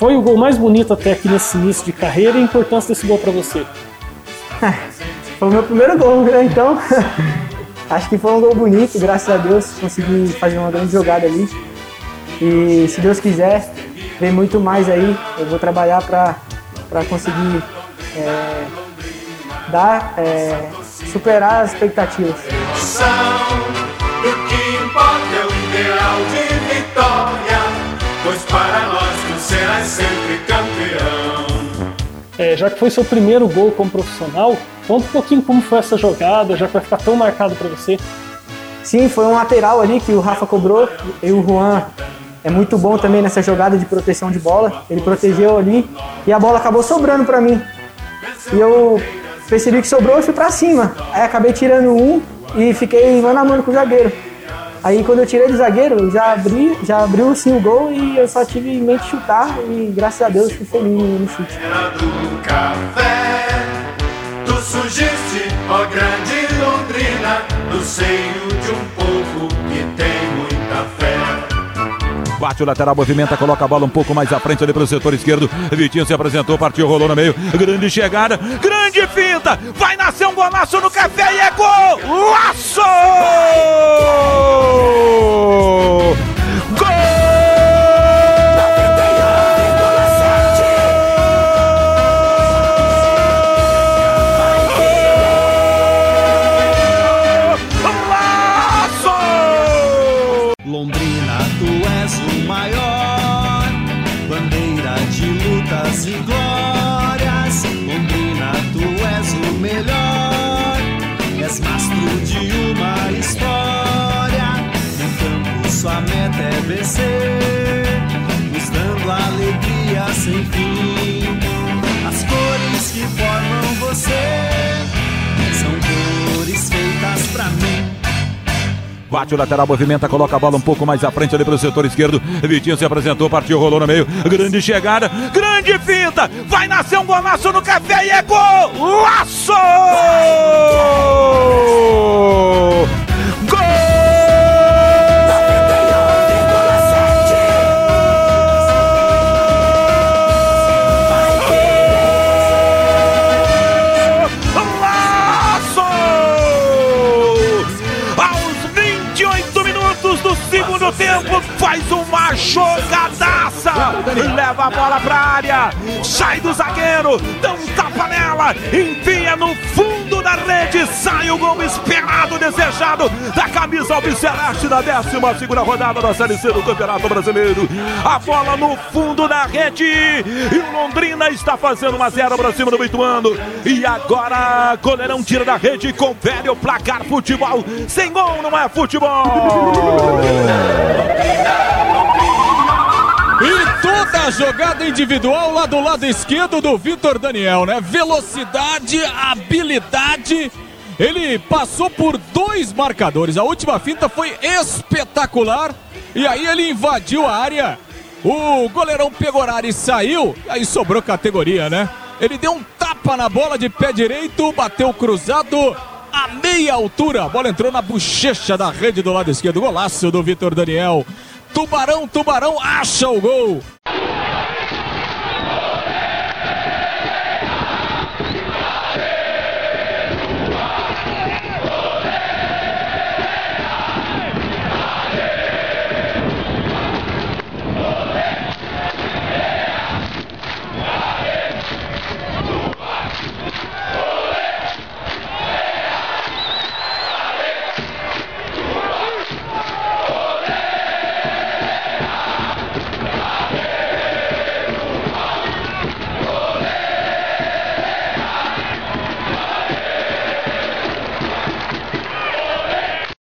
Foi o gol mais bonito até aqui nesse início de carreira e a importância desse gol para você? Foi o meu primeiro gol, né? Então, acho que foi um gol bonito, graças a Deus, consegui fazer uma grande jogada ali. E se Deus quiser, vem muito mais aí. Eu vou trabalhar para conseguir é, dar, é, superar as expectativas. É, já que foi seu primeiro gol como profissional, conta um pouquinho como foi essa jogada, já que vai ficar tão marcado para você. Sim, foi um lateral ali que o Rafa cobrou e o Juan é muito bom também nessa jogada de proteção de bola. Ele protegeu ali e a bola acabou sobrando para mim. E eu percebi que sobrou e fui para cima. Aí acabei tirando um e fiquei mano a mano com o zagueiro. Aí quando eu tirei do zagueiro, já abri, já abriu sim o gol e eu só tive em mente chutar e graças a Deus fui feliz no chute. Era do café, tu surgiste, ó grande Londrina, no seio de um povo que tem muita fé. Bate o lateral, movimenta, coloca a bola um pouco mais à frente ali para o setor esquerdo. Vitinho se apresentou, partiu, rolou no meio. Grande chegada, grande finta. Vai nascer um golaço no café e é gol! Laço! Maior, bandeira de lutas e glórias. Londrina, tu és o melhor, és mastro de uma história. No campo, sua meta é vencer, nos dando alegria sem fim. Bate o lateral, movimenta, coloca a bola um pouco mais à frente ali para o setor esquerdo. Vitinho se apresentou, partiu, rolou no meio. Grande chegada, grande finta. Vai nascer um golaço no café e é gol! 28 minutos do segundo tempo, faz uma jogadaça. Leva a bola pra área, sai do zagueiro, dá um tapa nela, envia no fundo da rede, sai o gol esperado, desejado da camisa albiceleste da 12 segunda rodada da Série C do Campeonato Brasileiro. A bola no fundo da rede e o Londrina está fazendo uma zero para cima do Ituano. E agora, goleirão tira da rede, confere o placar futebol. Sem gol não é futebol. Toda jogada individual lá do lado esquerdo do Vitor Daniel, né? Velocidade, habilidade. Ele passou por dois marcadores. A última finta foi espetacular. E aí ele invadiu a área. O goleirão Pegorari saiu. Aí sobrou categoria, né? Ele deu um tapa na bola de pé direito, bateu cruzado a meia altura. A bola entrou na bochecha da rede do lado esquerdo. Golaço do Vitor Daniel. Tubarão, Tubarão acha o gol.